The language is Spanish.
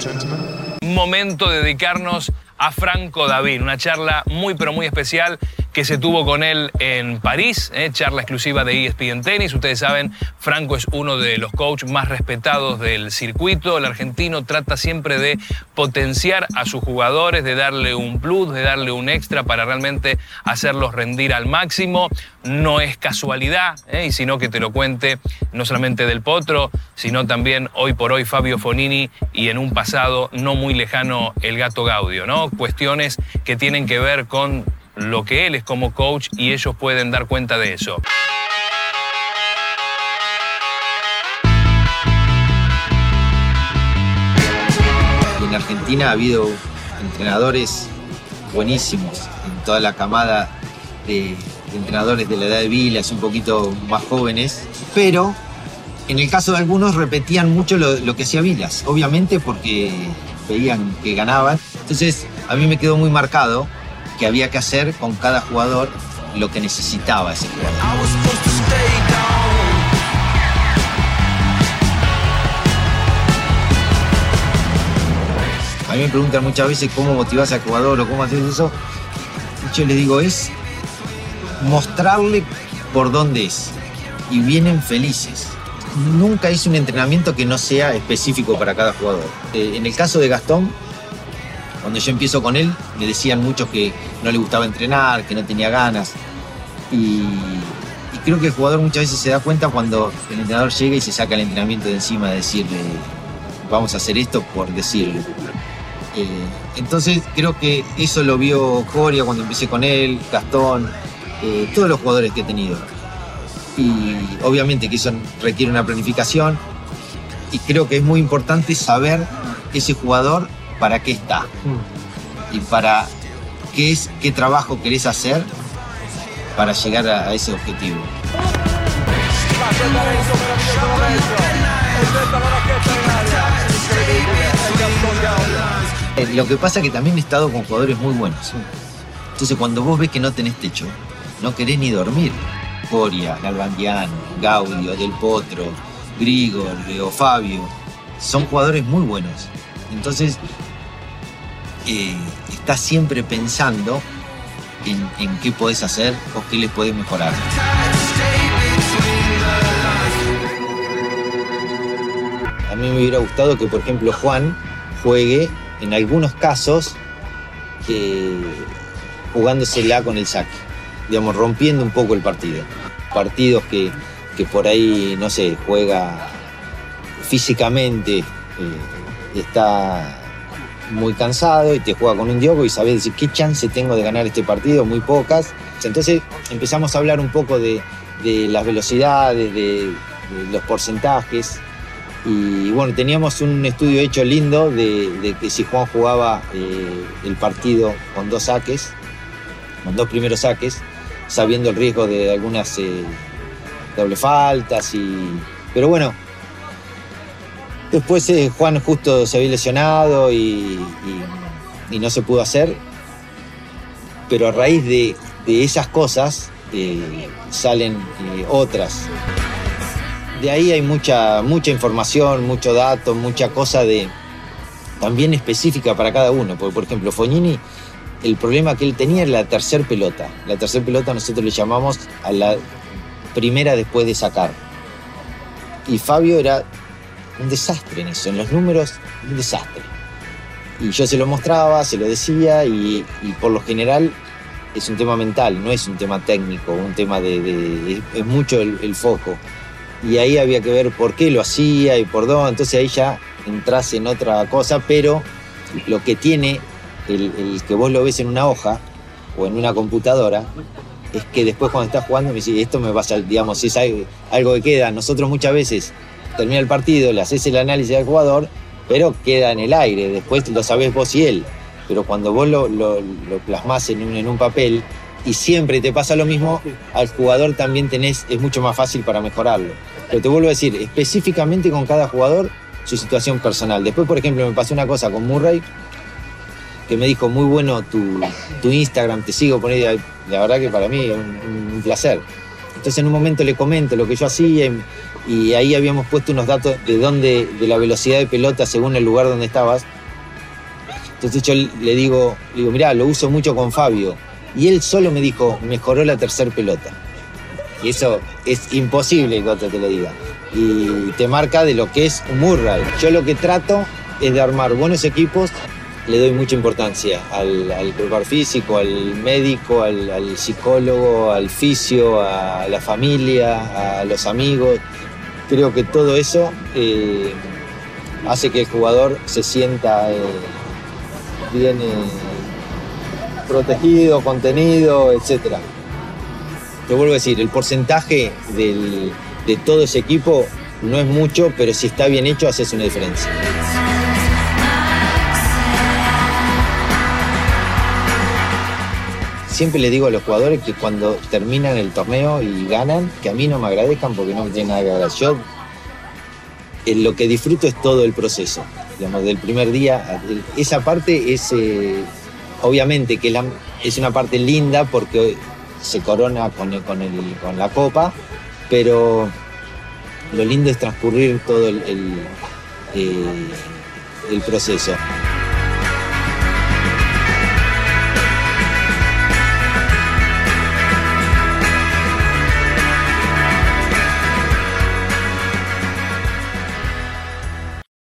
Gentlemen. Momento de dedicarnos a Franco David, una charla muy pero muy especial que se tuvo con él en París, eh, charla exclusiva de ESPN Tennis. Ustedes saben, Franco es uno de los coaches más respetados del circuito. El argentino trata siempre de potenciar a sus jugadores, de darle un plus, de darle un extra para realmente hacerlos rendir al máximo. No es casualidad, eh, y sino que te lo cuente no solamente del Potro, sino también hoy por hoy Fabio Fonini y en un pasado no muy lejano el Gato Gaudio, ¿no? Cuestiones que tienen que ver con lo que él es como coach y ellos pueden dar cuenta de eso. En Argentina ha habido entrenadores buenísimos en toda la camada de, entrenadores de la edad de Vilas, un poquito más jóvenes, pero en el caso de algunos repetían mucho lo, lo que hacía Vilas, obviamente porque veían que ganaban. Entonces a mí me quedó muy marcado que había que hacer con cada jugador lo que necesitaba ese jugador. A mí me preguntan muchas veces cómo motivas al jugador o cómo haces eso. Yo les digo, es mostrarle por dónde es. Y vienen felices. Nunca hice un entrenamiento que no sea específico para cada jugador. Eh, en el caso de Gastón, cuando yo empiezo con él, me decían muchos que no le gustaba entrenar, que no tenía ganas. Y, creo que el jugador muchas veces se da cuenta cuando el entrenador llega y se saca el entrenamiento de encima de decirle, vamos a hacer esto por decirlo. Eh, entonces creo que eso lo vio Coria cuando empecé con él, Gastón, eh, todos los jugadores que he tenido. Y obviamente que eso requiere una planificación y creo que es muy importante saber ese jugador para qué está y para qué es qué trabajo querés hacer para llegar a, a ese objetivo. Eh, Lo que pasa es que también he estado con jugadores muy buenos. Entonces cuando vos ves que no tenés techo, no querés ni dormir. Coria, Galvandiano, Gaudio, Del Potro, Grigor, Leo Fabio, son jugadores muy buenos. Entonces eh, estás siempre pensando en, qué podés hacer o qué les podés mejorar. A mí me hubiera gustado que, por ejemplo, Juan juegue en algunos casos eh, jugándosela con el saque, digamos, rompiendo un poco el partido. Partidos que, que por ahí, no sé, juega físicamente, eh, está muy cansado y te juega con un Diogo y sabes decir qué chance tengo de ganar este partido, muy pocas. Entonces empezamos a hablar un poco de, de las velocidades, de, los porcentajes. Y bueno, teníamos un estudio hecho lindo de, de que si Juan jugaba eh, el partido con dos saques, con dos primeros saques, sabiendo el riesgo de algunas eh, doble faltas. Y... Pero bueno, después eh, Juan justo se había lesionado y, no se pudo hacer. Pero a raíz de, de esas cosas eh, salen eh, otras. De ahí hay mucha, mucha información, mucho dato, mucha cosa de también específica para cada uno. Porque, por ejemplo, Fognini, el problema que él tenía era la tercer pelota. La tercer pelota nosotros le llamamos a la primera después de sacar. Y Fabio era un desastre en eso, en los números, un desastre. Y yo se lo mostraba, se lo decía, y, por lo general es un tema mental, no es un tema técnico, un tema de. de- es, mucho el, foco. Y ahí había que ver por qué lo hacía y por dónde. Entonces ahí ya entras en otra cosa, pero lo que tiene el, que vos lo ves en una hoja o en una computadora es que después cuando estás jugando me dice, esto me pasa, digamos, es algo que queda. Nosotros muchas veces termina el partido, le haces el análisis al jugador, pero queda en el aire, después lo sabés vos y él. Pero cuando vos lo, lo, lo plasmás en un, en un papel y siempre te pasa lo mismo, al jugador también tenés, es mucho más fácil para mejorarlo. Pero te vuelvo a decir, específicamente con cada jugador, su situación personal. Después, por ejemplo, me pasó una cosa con Murray, que me dijo, muy bueno tu, tu Instagram, te sigo poniendo, la verdad que para mí es un, un placer. Entonces en un momento le comento lo que yo hacía y, ahí habíamos puesto unos datos de dónde, de la velocidad de pelota según el lugar donde estabas. Entonces yo le digo, le digo, mirá, lo uso mucho con Fabio. Y él solo me dijo, mejoró la tercer pelota. Y eso es imposible que otro te lo diga. Y te marca de lo que es un Murray. Yo lo que trato es de armar buenos equipos. Le doy mucha importancia al, al físico, al médico, al, psicólogo, al fisio, a la familia, a los amigos. Creo que todo eso eh, hace que el jugador se sienta eh, bien eh, protegido, contenido, etc. Te vuelvo a decir, el porcentaje de todo ese equipo no es mucho, pero si está bien hecho, haces una diferencia. Siempre le digo a los jugadores que cuando terminan el torneo y ganan, que a mí no me agradezcan porque no me tienen nada que agradecer. Yo eh, lo que disfruto es todo el proceso, digamos, del primer día. Esa parte es, eh, obviamente, que es una parte linda porque se corona con, con, la copa, pero lo lindo es transcurrir todo el, eh, el proceso.